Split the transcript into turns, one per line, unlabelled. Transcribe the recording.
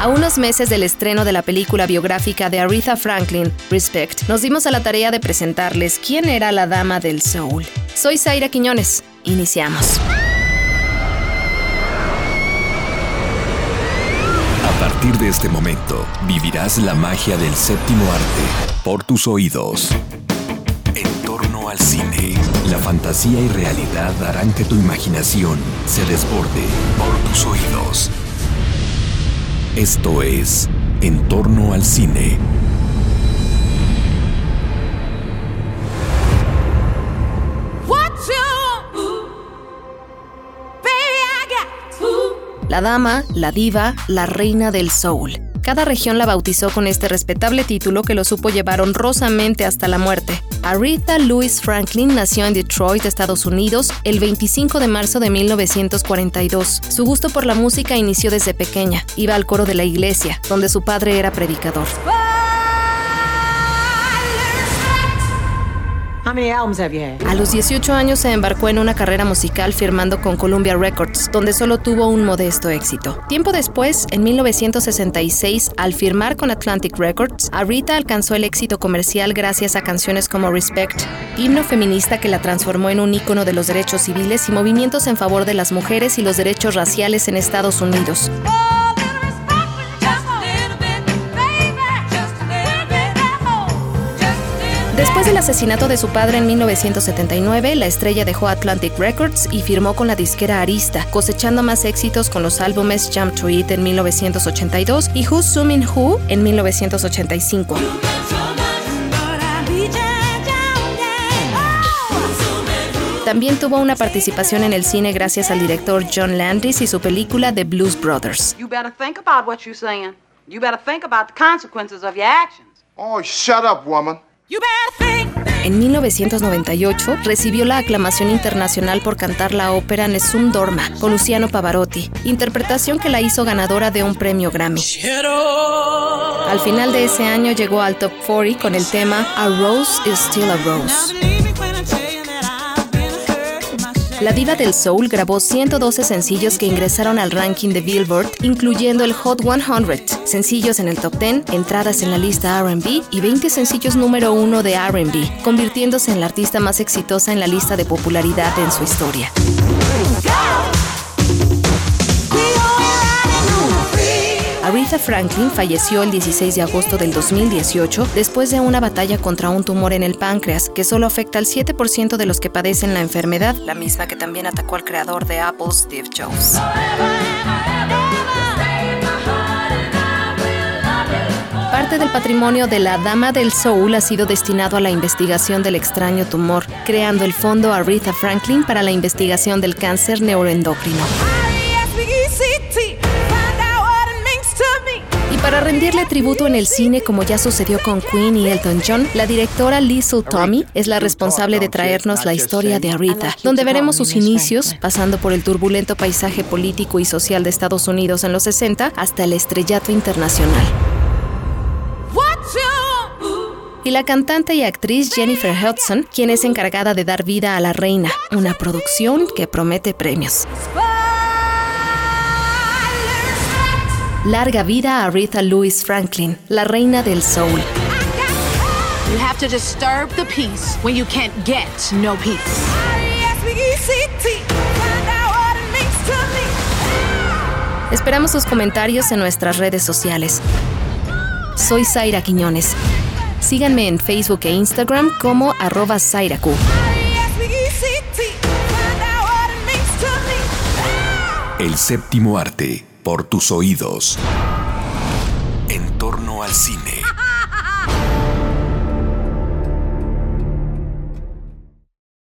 A unos meses del estreno de la película biográfica de Aretha Franklin, Respect, nos dimos a la tarea de presentarles quién era la dama del soul. Soy Zaira Quiñones. Iniciamos.
A partir de este momento, vivirás la magia del séptimo arte por tus oídos. En torno al cine, la fantasía y realidad harán que tu imaginación se desborde por tus oídos. Esto es En torno al cine.
La dama, la diva, la reina del soul. Cada región la bautizó con este respetable título que lo supo llevar honrosamente hasta la muerte. Aretha Louise Franklin nació en Detroit, Estados Unidos, el 25 de marzo de 1942. Su gusto por la música inició desde pequeña. Iba al coro de la iglesia, donde su padre era predicador. A los 18 años se embarcó en una carrera musical firmando con Columbia Records, donde solo tuvo un modesto éxito. Tiempo después, en 1966, al firmar con Atlantic Records, Arita alcanzó el éxito comercial gracias a canciones como Respect, himno feminista que la transformó en un ícono de los derechos civiles y movimientos en favor de las mujeres y los derechos raciales en Estados Unidos. Después del asesinato de su padre en 1979, la estrella dejó Atlantic Records y firmó con la disquera Arista, cosechando más éxitos con los álbumes Jump to It en 1982 y Who's Zooming Who en 1985. También tuvo una participación en el cine gracias al director John Landis y su película The Blues Brothers.
Oh, shut up, woman.
En 1998 recibió la aclamación internacional por cantar la ópera Nessun Dorma con Luciano Pavarotti, interpretación que la hizo ganadora de un premio Grammy. Al final de ese año llegó al top 40 con el tema A Rose is Still a Rose. La diva del soul grabó 112 sencillos que ingresaron al ranking de Billboard, incluyendo el Hot 100, sencillos en el top 10, entradas en la lista RB y 20 sencillos número uno de RB, convirtiéndose en la artista más exitosa en la lista de popularidad en su historia. Aretha Franklin falleció el 16 de agosto del 2018 después de una batalla contra un tumor en el páncreas que solo afecta al 7% de los que padecen la enfermedad, la misma que también atacó al creador de Apple, Steve Jobs. Parte del patrimonio de la Dama del Soul ha sido destinado a la investigación del extraño tumor, creando el Fondo Aretha Franklin para la investigación del cáncer neuroendocrino. Para rendirle tributo en el cine, como ya sucedió con Queen y Elton John, la directora Liesl Tommy es la responsable de traernos la historia de Aretha, donde veremos sus inicios, pasando por el turbulento paisaje político y social de Estados Unidos en los 60 hasta el estrellato internacional. Y la cantante y actriz Jennifer Hudson, quien es encargada de dar vida a la reina, una producción que promete premios. Larga vida a Aretha Louise Franklin, la reina del soul.
You have to disturb the peace when you can't get no peace.
Esperamos sus comentarios en nuestras redes sociales. Soy Zaira Quiñones. Síganme en Facebook e Instagram como arroba Zairaku.
El séptimo arte por tus oídos. En torno al cine.